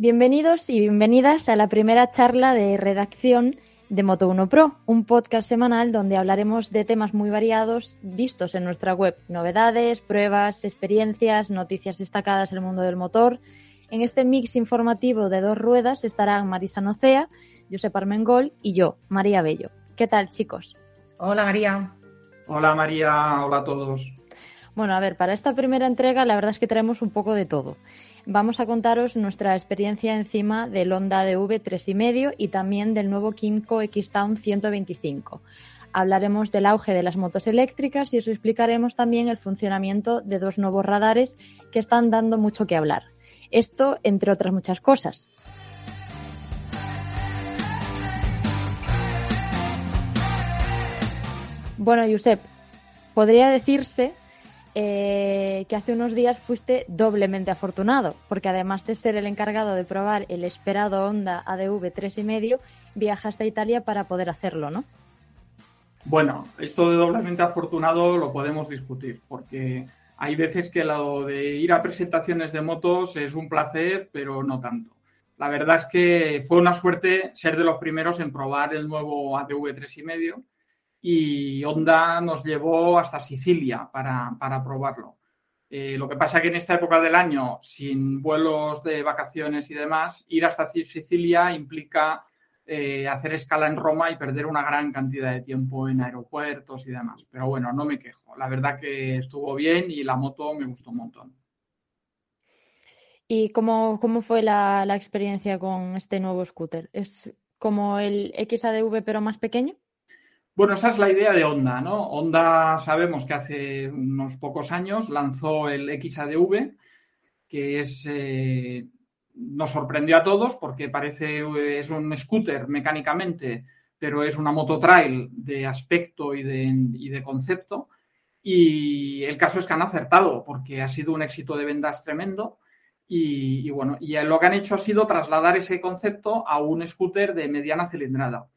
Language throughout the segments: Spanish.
Bienvenidos y bienvenidas a la primera charla de redacción de Moto1 Pro, un podcast semanal donde hablaremos de temas muy variados vistos en nuestra web, novedades, pruebas, experiencias, noticias destacadas en el mundo del motor. En este mix informativo de dos ruedas estarán Marisa Nocea, Josep Armengol y yo, María Bello. ¿Qué tal, chicos? Hola, María. Hola, María. Hola a todos. Bueno, a ver, para esta primera entrega la verdad es que traemos un poco de todo. Vamos a contaros nuestra experiencia encima del Honda DV 3,5 y también del nuevo Kimco X-Town 125. Hablaremos del auge de las motos eléctricas y os explicaremos también el funcionamiento de dos nuevos radares que están dando mucho que hablar. Esto, entre otras muchas cosas. Bueno, Josep, podría decirse eh, que hace unos días fuiste doblemente afortunado, porque además de ser el encargado de probar el esperado Honda ADV 3,5, viajaste a Italia para poder hacerlo, ¿no? Bueno, esto de doblemente afortunado lo podemos discutir, porque hay veces que lo de ir a presentaciones de motos es un placer, pero no tanto. La verdad es que fue una suerte ser de los primeros en probar el nuevo ADV 3,5 y Honda nos llevó hasta Sicilia para, probarlo. Eh, lo que pasa que en esta época del año, sin vuelos de vacaciones y demás, ir hasta Sicilia implica eh, hacer escala en Roma y perder una gran cantidad de tiempo en aeropuertos y demás. Pero bueno, no me quejo. La verdad que estuvo bien y la moto me gustó un montón. ¿Y cómo, cómo fue la, la experiencia con este nuevo scooter? ¿Es como el XADV pero más pequeño? Bueno, esa es la idea de Honda, ¿no? Honda sabemos que hace unos pocos años lanzó el XADV, que es eh, nos sorprendió a todos porque parece es un scooter mecánicamente, pero es una moto trail de aspecto y de, y de concepto. Y el caso es que han acertado porque ha sido un éxito de ventas tremendo. Y, y, bueno, y lo que han hecho ha sido trasladar ese concepto a un scooter de mediana cilindrada.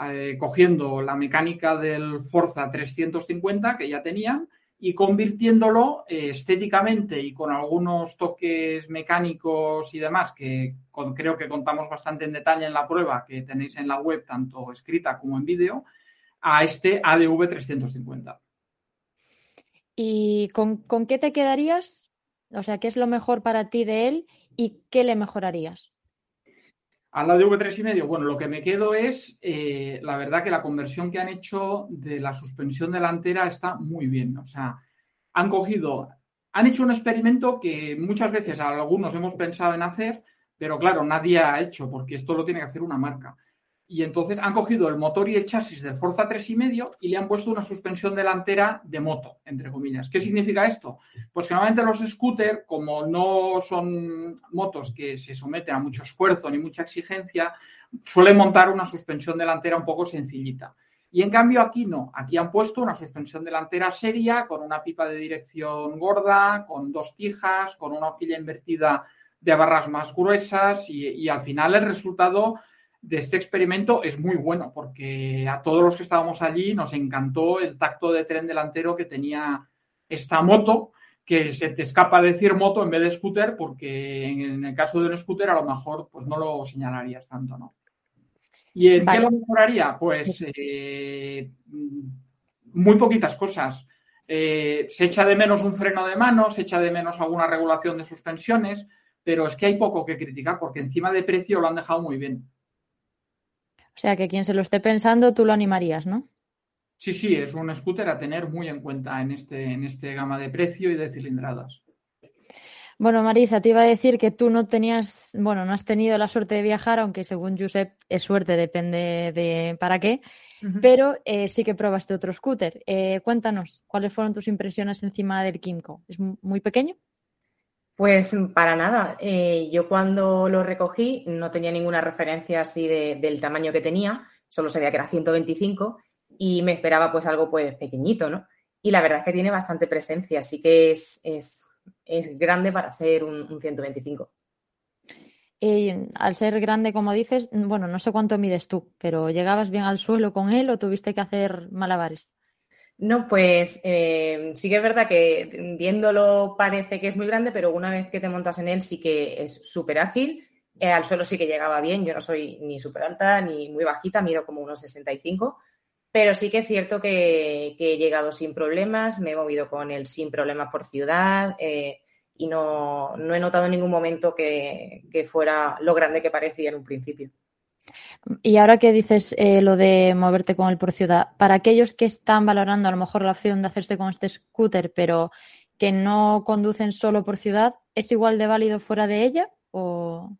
Eh, cogiendo la mecánica del Forza 350 que ya tenían y convirtiéndolo eh, estéticamente y con algunos toques mecánicos y demás que creo que contamos bastante en detalle en la prueba que tenéis en la web, tanto escrita como en vídeo, a este ADV 350. ¿Y con, con qué te quedarías? O sea, ¿qué es lo mejor para ti de él y qué le mejorarías? Al lado de V3,5, bueno, lo que me quedo es, eh, la verdad que la conversión que han hecho de la suspensión delantera está muy bien. O sea, han cogido, han hecho un experimento que muchas veces algunos hemos pensado en hacer, pero claro, nadie ha hecho, porque esto lo tiene que hacer una marca. Y entonces han cogido el motor y el chasis del Forza 3,5 y le han puesto una suspensión delantera de moto, entre comillas. ¿Qué significa esto? Pues que normalmente los scooters, como no son motos que se someten a mucho esfuerzo ni mucha exigencia, suelen montar una suspensión delantera un poco sencillita. Y en cambio aquí no, aquí han puesto una suspensión delantera seria, con una pipa de dirección gorda, con dos tijas, con una horquilla invertida de barras más gruesas y, y al final el resultado de este experimento es muy bueno porque a todos los que estábamos allí nos encantó el tacto de tren delantero que tenía esta moto, que se te escapa decir moto en vez de scooter porque en el caso de un scooter a lo mejor pues no lo señalarías tanto, ¿no? ¿Y en qué lo mejoraría? Pues eh, muy poquitas cosas. Eh, se echa de menos un freno de mano, se echa de menos alguna regulación de suspensiones, pero es que hay poco que criticar porque encima de precio lo han dejado muy bien. O sea, que quien se lo esté pensando, tú lo animarías, ¿no? Sí, sí, es un scooter a tener muy en cuenta en este, en este gama de precio y de cilindradas. Bueno, Marisa, te iba a decir que tú no tenías, bueno, no has tenido la suerte de viajar, aunque según Josep es suerte, depende de para qué, pero eh, sí que probaste otro scooter. Eh, cuéntanos, ¿cuáles fueron tus impresiones encima del Kimco? ¿Es muy pequeño? Pues para nada. Eh, yo cuando lo recogí no tenía ninguna referencia así del tamaño que tenía, solo sabía que era 125 y me esperaba pues algo pues pequeñito, ¿no? Y la verdad es que tiene bastante presencia, así que es, es, grande para ser un, 125. Y al ser grande, como dices, bueno, no sé cuánto mides tú, pero ¿llegabas bien al suelo con él o tuviste que hacer malabares? No, pues eh, sí que es verdad que viéndolo parece que es muy grande, pero una vez que te montas en él sí que es súper ágil. Eh, al suelo sí que llegaba bien, yo no soy ni súper alta ni muy bajita, mido como unos 65, pero sí que es cierto que, he llegado sin problemas, me he movido con él sin problemas por ciudad eh, y no, no, he notado en ningún momento que fuera lo grande que parecía en un principio. Y ahora que dices eh, lo de moverte con él por ciudad, para aquellos que están valorando a lo mejor la opción de hacerse con este scooter, pero que no conducen solo por ciudad, ¿es igual de válido fuera de ella? O...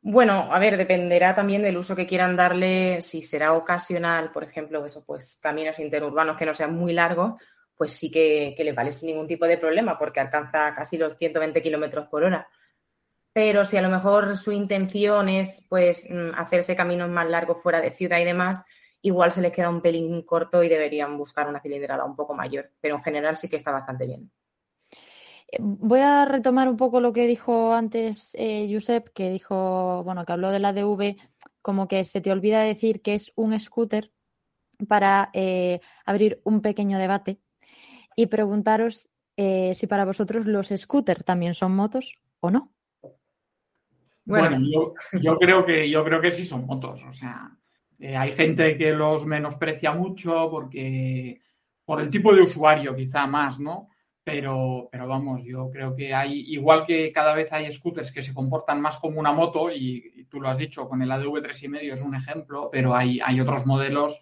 Bueno, a ver, dependerá también del uso que quieran darle, si será ocasional, por ejemplo, eso, pues caminos interurbanos que no sean muy largos, pues sí que, que vale sin ningún tipo de problema, porque alcanza casi los 120 kilómetros por hora pero si a lo mejor su intención es pues mm, hacerse caminos más largos fuera de ciudad y demás, igual se les queda un pelín corto y deberían buscar una cilindrada un poco mayor, pero en general sí que está bastante bien. Eh, voy a retomar un poco lo que dijo antes eh, Josep, que dijo, bueno, que habló de la DV, como que se te olvida decir que es un scooter para eh, abrir un pequeño debate y preguntaros si para vosotros los scooters también son motos o no. Bueno, yo, creo que yo creo que sí son motos. O sea, eh, hay gente que los menosprecia mucho porque por el tipo de usuario quizá más, ¿no? Pero, pero vamos, yo creo que hay, igual que cada vez hay scooters que se comportan más como una moto, y, tú lo has dicho, con el ADV 3,5 es un ejemplo, pero hay, hay otros modelos,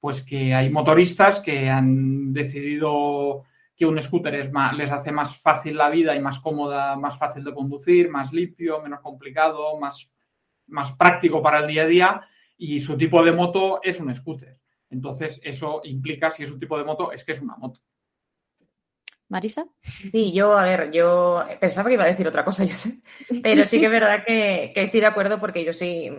pues que hay motoristas que han decidido que un scooter es más, les hace más fácil la vida y más cómoda, más fácil de conducir, más limpio, menos complicado, más, más práctico para el día a día y su tipo de moto es un scooter. Entonces, eso implica, si es un tipo de moto, es que es una moto. Marisa. Sí, yo, a ver, yo pensaba que iba a decir otra cosa, yo sé, pero sí que es verdad que, que estoy de acuerdo porque yo soy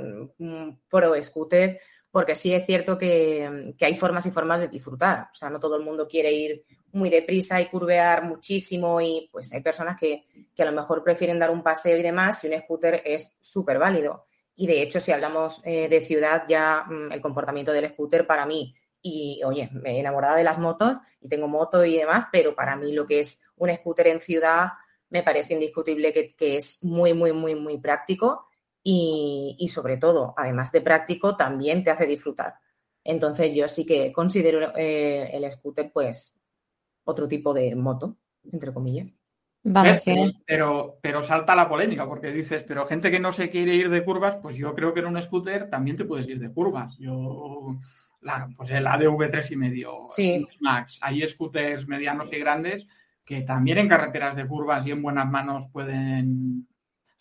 pro scooter, porque sí es cierto que, que, hay formas y formas de disfrutar. O sea, no todo el mundo quiere ir muy deprisa y curvear muchísimo y pues hay personas que, a lo mejor prefieren dar un paseo y demás y un scooter es súper válido. Y de hecho, si hablamos eh, de ciudad, ya mm, el comportamiento del scooter para mí, y oye, me he enamorada de las motos y tengo moto y demás, pero para mí lo que es un scooter en ciudad me parece indiscutible que, es muy, muy, muy, muy práctico y, y, sobre todo, además de práctico, también te hace disfrutar. Entonces yo sí que considero eh, el scooter pues otro tipo de moto, entre comillas. pero, pero salta la polémica porque dices, pero gente que no se quiere ir de curvas, pues yo creo que en un scooter también te puedes ir de curvas. Yo, la, pues el ADV 3 y medio, sí. Max, hay scooters medianos y grandes que también en carreteras de curvas y en buenas manos pueden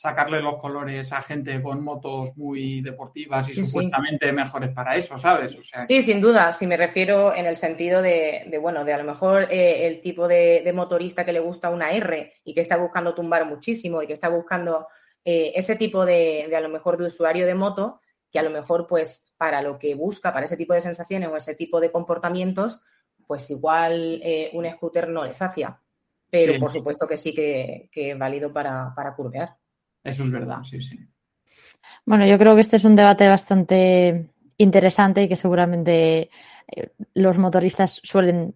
sacarle los colores a gente con motos muy deportivas y supuestamente mejores para eso, ¿sabes? Sí, sin duda. Si me refiero en el sentido de, bueno, de a lo mejor eh, el tipo de, motorista que le gusta una R y que está buscando tumbar muchísimo y que está buscando eh, ese tipo de, a lo mejor, de usuario de moto, que a lo mejor, pues, para lo que busca, para ese tipo de sensaciones o ese tipo de comportamientos, pues igual eh, un scooter no les hacía. Pero por supuesto que sí que, es válido para, para curvear. Eso es verdad, sí, sí. Bueno, yo creo que este es un debate bastante interesante y que seguramente eh, los motoristas suelen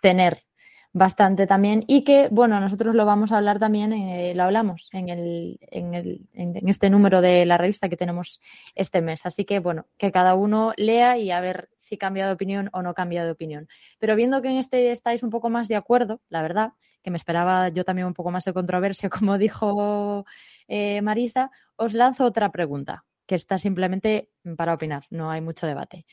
tener bastante también y que, bueno, nosotros lo vamos a hablar también, eh, lo hablamos en, el, en, el, en, este número de la revista que tenemos este mes. Así que, bueno, que cada uno lea y a ver si cambia de opinión o no cambia de opinión. Pero viendo que en este estáis un poco más de acuerdo, la verdad, que me esperaba yo también un poco más de controversia, como dijo eh, Marisa, os lanzo otra pregunta, que está simplemente para opinar, no hay mucho debate.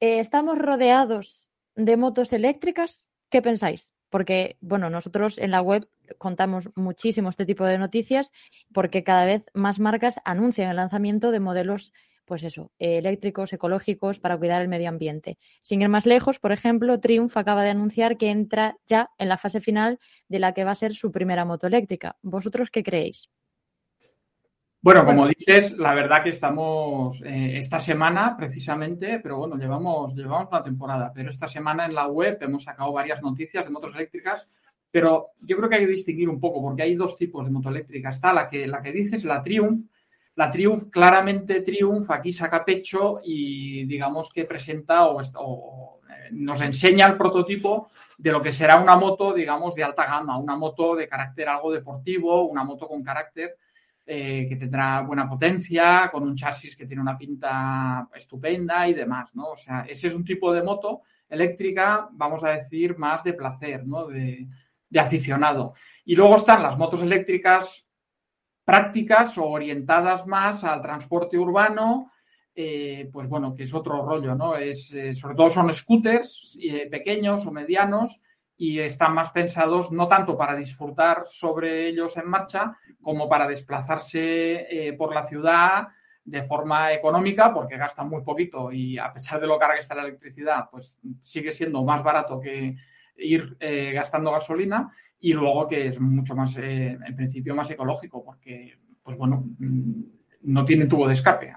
Eh, ¿Estamos rodeados de motos eléctricas? ¿Qué pensáis? Porque, bueno, nosotros en la web contamos muchísimo este tipo de noticias porque cada vez más marcas anuncian el lanzamiento de modelos pues eso, eléctricos, ecológicos, para cuidar el medio ambiente. Sin ir más lejos, por ejemplo, Triumph acaba de anunciar que entra ya en la fase final de la que va a ser su primera moto eléctrica. ¿Vosotros qué creéis? Bueno, como dices, la verdad que estamos eh, esta semana precisamente, pero bueno, llevamos, llevamos una temporada, pero esta semana en la web hemos sacado varias noticias de motos eléctricas, pero yo creo que hay que distinguir un poco porque hay dos tipos de moto eléctrica. Está la que, la que dices, la Triumph. La Triumph, claramente Triumph, aquí saca pecho y digamos que presenta o, o nos enseña el prototipo de lo que será una moto, digamos, de alta gama, una moto de carácter algo deportivo, una moto con carácter eh, que tendrá buena potencia, con un chasis que tiene una pinta estupenda y demás, ¿no? O sea, ese es un tipo de moto eléctrica, vamos a decir, más de placer, ¿no? De, aficionado. Y luego están las motos eléctricas prácticas o orientadas más al transporte urbano, eh, pues bueno, que es otro rollo, ¿no? Es, eh, sobre todo son scooters pequeños o medianos y están más pensados no tanto para disfrutar sobre ellos en marcha como para desplazarse eh, por la ciudad de forma económica porque gastan muy poquito y a pesar de lo cara que está la electricidad pues sigue siendo más barato que ir eh, gastando gasolina y luego que es mucho más eh, en principio más ecológico porque pues bueno mm, no tiene tubo de escape.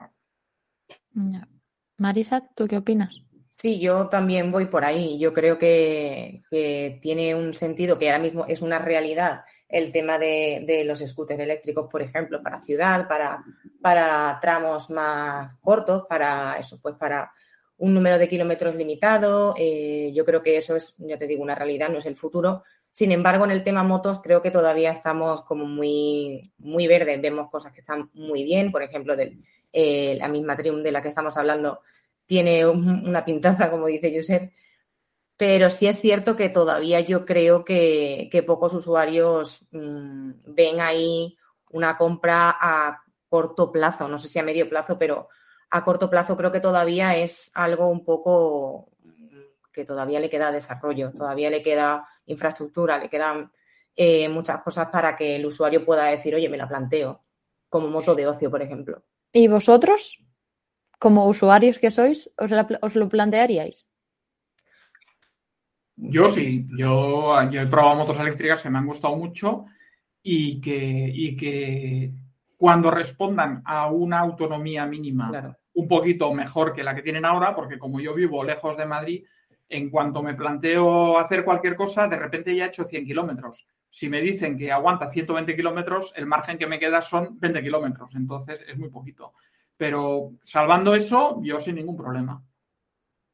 Marisa, ¿tú qué opinas? Sí, yo también voy por ahí. Yo creo que, tiene un sentido que ahora mismo es una realidad el tema de, los scooters eléctricos, por ejemplo, para ciudad, para, para tramos más cortos, para eso, pues para un número de kilómetros limitado. Eh, yo creo que eso es, ya te digo, una realidad, no es el futuro. Sin embargo, en el tema motos creo que todavía estamos como muy, muy verdes. Vemos cosas que están muy bien, por ejemplo, de eh, la misma Triumph de la que estamos hablando tiene una pintaza, como dice Josep, pero sí es cierto que todavía yo creo que, pocos usuarios mm, ven ahí una compra a corto plazo, no sé si a medio plazo, pero a corto plazo creo que todavía es algo un poco que todavía le queda desarrollo, todavía le queda infraestructura, le quedan eh, muchas cosas para que el usuario pueda decir, oye, me la planteo, como moto de ocio, por ejemplo. ¿Y vosotros? Como usuarios que sois, os, lo plantearíais? Yo sí, yo, he probado motos eléctricas que me han gustado mucho y que, que cuando respondan a una autonomía mínima un poquito mejor que la que tienen ahora, porque como yo vivo lejos de Madrid, en cuanto me planteo hacer cualquier cosa, de repente ya he hecho 100 kilómetros. Si me dicen que aguanta 120 kilómetros, el margen que me queda son 20 kilómetros, entonces es muy poquito. Pero salvando eso, yo sin ningún problema.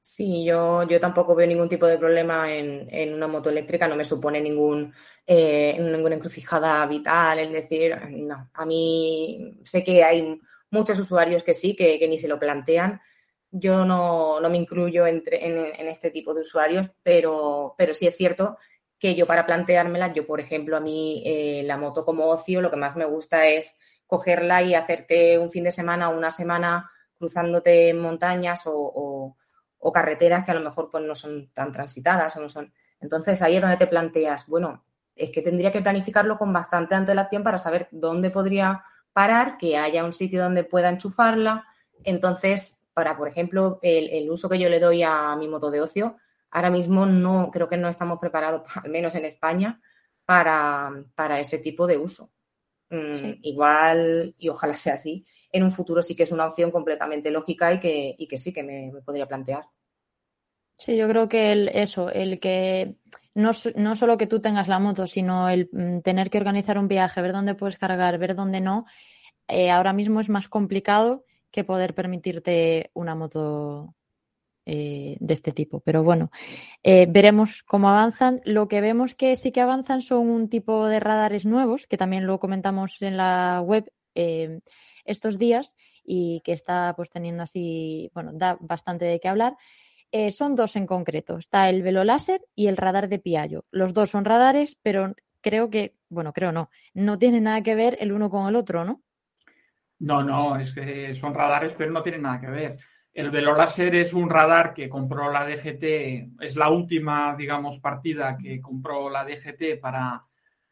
Sí, yo, yo tampoco veo ningún tipo de problema en, una moto eléctrica, no me supone ningún, eh, ninguna encrucijada vital, es decir, no, a mí sé que hay muchos usuarios que sí, que, ni se lo plantean. Yo no, me incluyo entre, en, este tipo de usuarios, pero, pero sí es cierto que yo para planteármela, yo por ejemplo, a mí eh, la moto como ocio, lo que más me gusta es cogerla y hacerte un fin de semana o una semana cruzándote en montañas o, carreteras que a lo mejor pues, no son tan transitadas o no son. Entonces ahí es donde te planteas, bueno, es que tendría que planificarlo con bastante antelación para saber dónde podría parar, que haya un sitio donde pueda enchufarla. Entonces, para, por ejemplo, el, uso que yo le doy a mi moto de ocio, ahora mismo no creo que no estamos preparados, al menos en España, para, para ese tipo de uso. Mm, igual, y ojalá sea así, en un futuro sí que es una opción completamente lógica y que, y que sí que me, podría plantear. Sí, yo creo que el, eso, el que no, no, solo que tú tengas la moto, sino el mm, tener que organizar un viaje, ver dónde puedes cargar, ver dónde no, eh, ahora mismo es más complicado que poder permitirte una moto eh, de este tipo. Pero bueno, eh, veremos cómo avanzan. Lo que vemos que sí que avanzan son un tipo de radares nuevos, que también lo comentamos en la web eh, estos días y que está pues teniendo así, bueno, da bastante de qué hablar. son dos en concreto. Está el velo láser y el radar de Piaggio. Los dos son radares, pero creo que, bueno, creo no, no tienen nada que ver el uno con el otro, ¿no? No, no, es que son radares, pero no tienen nada que ver. El Veloláser es un radar que compró la DGT, es la última, digamos, partida que compró la DGT para,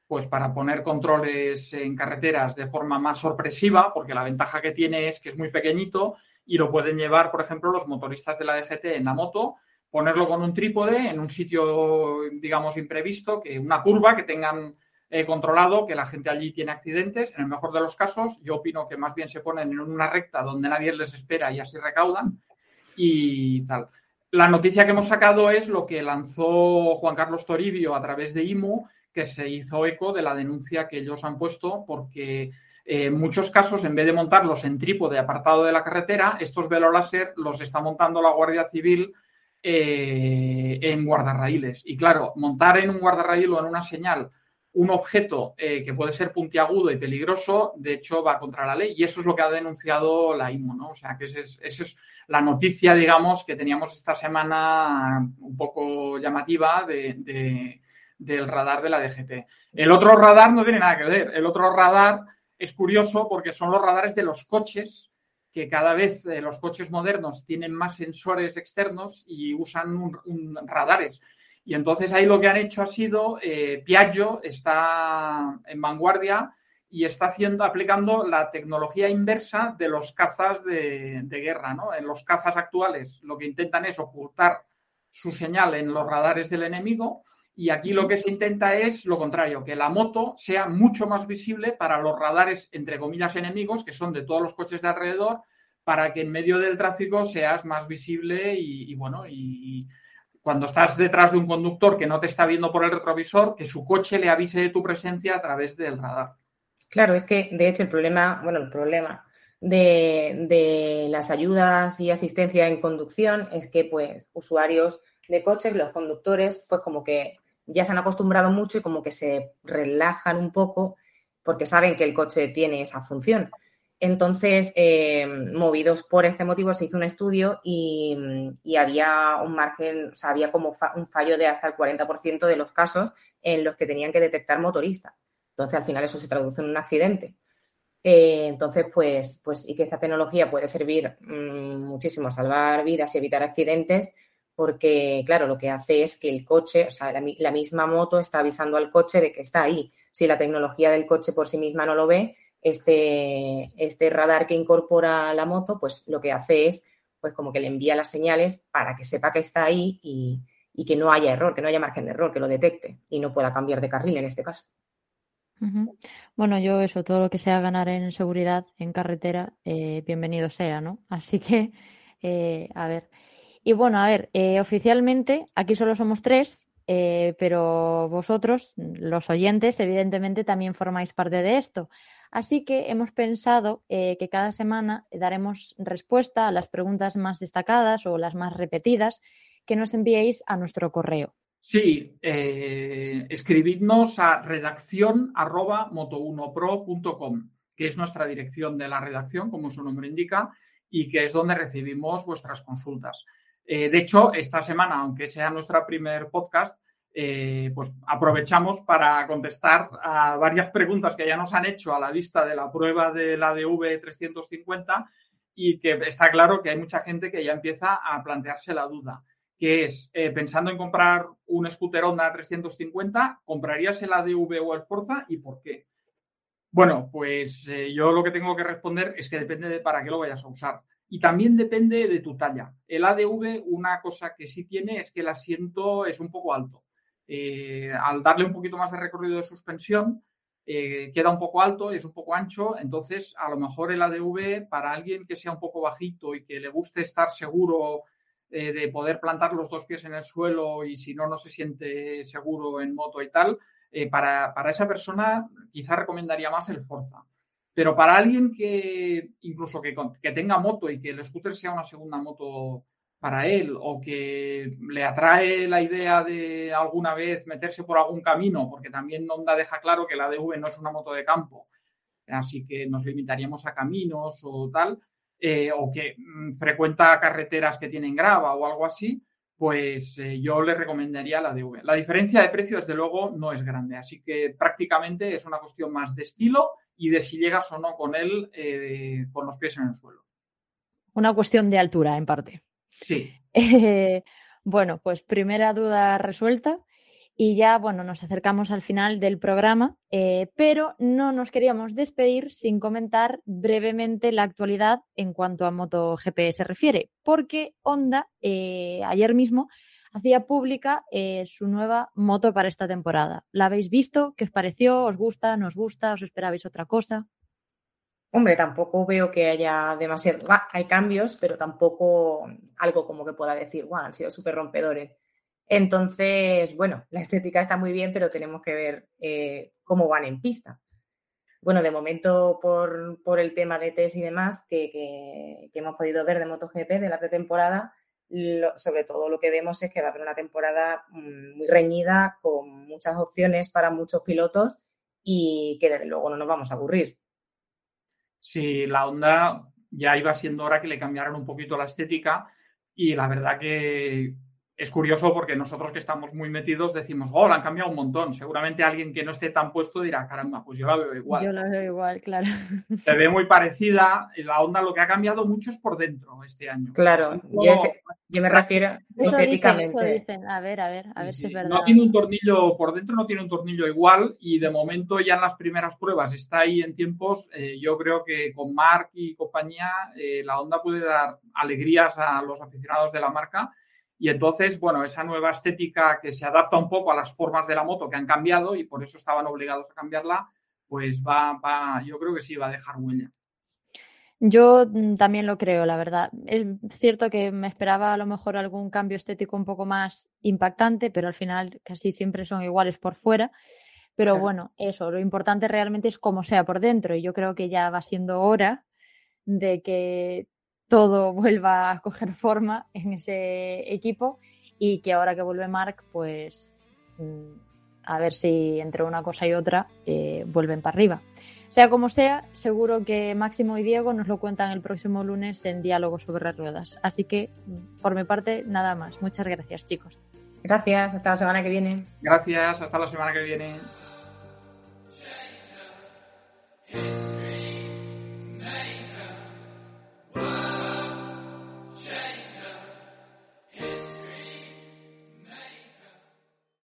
pues, para poner controles en carreteras de forma más sorpresiva, porque la ventaja que tiene es que es muy pequeñito y lo pueden llevar, por ejemplo, los motoristas de la DGT en la moto, ponerlo con un trípode en un sitio, digamos, imprevisto, que una curva que tengan eh, controlado, que la gente allí tiene accidentes. En el mejor de los casos, yo opino que más bien se ponen en una recta donde nadie les espera y así recaudan y tal. La noticia que hemos sacado es lo que lanzó Juan Carlos Toribio a través de IMU, que se hizo eco de la denuncia que ellos han puesto porque eh, en muchos casos, en vez de montarlos en trípode apartado de la carretera, estos veloláser los está montando la Guardia Civil eh, en guardarraíles. Y claro, montar en un guardarraíl o en una señal un objeto eh, que puede ser puntiagudo y peligroso, de hecho, va contra la ley. Y eso es lo que ha denunciado la IMO, ¿no? O sea, que esa es, la noticia, digamos, que teníamos esta semana un poco llamativa de, del radar de la DGT. El otro radar no tiene nada que ver. El otro radar es curioso porque son los radares de los coches que cada vez eh, los coches modernos tienen más sensores externos y usan un, radares. Y entonces ahí lo que han hecho ha sido, eh, Piaggio está en vanguardia y está haciendo, aplicando la tecnología inversa de los cazas de, guerra. ¿no? En los cazas actuales lo que intentan es ocultar su señal en los radares del enemigo y aquí lo que se intenta es lo contrario, que la moto sea mucho más visible para los radares, entre comillas, enemigos, que son de todos los coches de alrededor, para que en medio del tráfico seas más visible y, bueno, y, cuando estás detrás de un conductor que no te está viendo por el retrovisor, que su coche le avise de tu presencia a través del radar. Claro, es que de hecho el problema, bueno, el problema de, de las ayudas y asistencia en conducción es que pues usuarios de coches, los conductores, pues como que ya se han acostumbrado mucho y como que se relajan un poco porque saben que el coche tiene esa función. Entonces, eh, movidos por este motivo, se hizo un estudio y, había un margen, o sea, había como un fallo de hasta el 40% de los casos en los que tenían que detectar motorista. Entonces, al final eso se traduce en un accidente. Eh, entonces, pues, pues sí que esta tecnología puede servir mm, muchísimo a salvar vidas y evitar accidentes, porque, claro, lo que hace es que el coche, o sea, la, misma moto está avisando al coche de que está ahí. Si la tecnología del coche por sí misma no lo ve, este, este radar que incorpora la moto, pues lo que hace es, pues como que le envía las señales para que sepa que está ahí y, que no haya error, que no haya margen de error, que lo detecte y no pueda cambiar de carril en este caso. Bueno, yo eso, todo lo que sea ganar en seguridad en carretera, eh, bienvenido sea, ¿no? Así que, eh, a ver, y bueno, a ver, eh, oficialmente aquí solo somos tres, pero vosotros, los oyentes, evidentemente también formáis parte de esto. Así que hemos pensado eh, que cada semana daremos respuesta a las preguntas más destacadas o las más repetidas que nos enviéis a nuestro correo. Sí, escribidnos a redacción arroba moto1pro.com, que es nuestra dirección de la redacción, como su nombre indica, y que es donde recibimos vuestras consultas. Eh, de hecho, esta semana, aunque sea nuestro primer podcast, eh, pues aprovechamos para contestar a varias preguntas que ya nos han hecho a la vista de la prueba de la DV 350 y que está claro que hay mucha gente que ya empieza a plantearse la duda, que es, eh, pensando en comprar un scooter Honda 350, ¿comprarías el ADV o el Forza y por qué? Bueno, pues yo lo que tengo que responder es que depende de para qué lo vayas a usar. Y también depende de tu talla. El ADV, una cosa que sí tiene es que el asiento es un poco alto. Eh, al darle un poquito más de recorrido de suspensión, eh, queda un poco alto, es un poco ancho, entonces a lo mejor el ADV para alguien que sea un poco bajito y que le guste estar seguro eh, de poder plantar los dos pies en el suelo y si no, no se siente seguro en moto y tal, para, para, esa persona quizá recomendaría más el Forza. Pero para alguien que incluso que, tenga moto y que el scooter sea una segunda moto para él o que le atrae la idea de alguna vez meterse por algún camino, porque también Honda deja claro que la DV no es una moto de campo, así que nos limitaríamos a caminos o tal, eh, o que mm, frecuenta carreteras que tienen grava o algo así, pues eh, yo le recomendaría la DV. La diferencia de precio, desde luego, no es grande, así que prácticamente es una cuestión más de estilo y de si llegas o no con él eh, con los pies en el suelo. Una cuestión de altura, en parte. Sí. Eh, bueno, pues primera duda resuelta. Y ya, bueno, nos acercamos al final del programa, eh, pero no nos queríamos despedir sin comentar brevemente la actualidad en cuanto a MotoGP se refiere, porque Honda eh, ayer mismo hacía pública su nueva moto para esta temporada. ¿La habéis visto? ¿Qué os pareció? ¿Os gusta? ¿No os gusta? ¿Os esperabais otra cosa? Hombre, tampoco veo que haya demasiado. hay cambios, pero tampoco algo como que pueda decir, wow, han sido súper rompedores. Entonces, bueno, la estética está muy bien, pero tenemos que ver eh, cómo van en pista. Bueno, de momento, por, el tema de test y demás que, hemos podido ver de MotoGP de la pretemporada, sobre todo lo que vemos es que va a haber una temporada mm, muy reñida, con muchas opciones para muchos pilotos y que desde luego no nos vamos a aburrir. Sí, la onda ya iba siendo hora que le cambiaran un poquito la estética y la verdad que es curioso porque nosotros que estamos muy metidos decimos, oh, la han cambiado un montón. Seguramente alguien que no esté tan puesto dirá, caramba, pues yo la veo igual. Yo la veo igual, claro. Se ve muy parecida. La onda lo que ha cambiado mucho es por dentro este año. Claro, yo, este, me refiero eso estéticamente. A ver, a ver, a ver si es verdad. No tiene un tornillo, por dentro no tiene un tornillo igual y de momento ya en las primeras pruebas está ahí en tiempos. Eh, yo creo que con Mark y compañía eh, la onda puede dar alegrías a los aficionados de la marca y entonces, bueno, esa nueva estética que se adapta un poco a las formas de la moto que han cambiado y por eso estaban obligados a cambiarla, pues va, va yo creo que sí, va a dejar huella. Yo mm, también lo creo, la verdad. Es cierto que me esperaba a lo mejor algún cambio estético un poco más impactante, pero al final casi siempre son iguales por fuera. Pero bueno, eso, lo importante realmente es cómo sea por dentro. Y yo creo que ya va siendo hora de que todo vuelva a coger forma en ese equipo y que ahora que vuelve Mark, pues mm, a ver si entre una cosa y otra eh, vuelven para arriba. Sea como sea, seguro que Máximo y Diego nos lo cuentan el próximo lunes en Diálogo sobre las Ruedas. Así que, mm, por mi parte, nada más. Muchas gracias, chicos. Gracias, hasta la semana que viene. Gracias, hasta la semana que viene.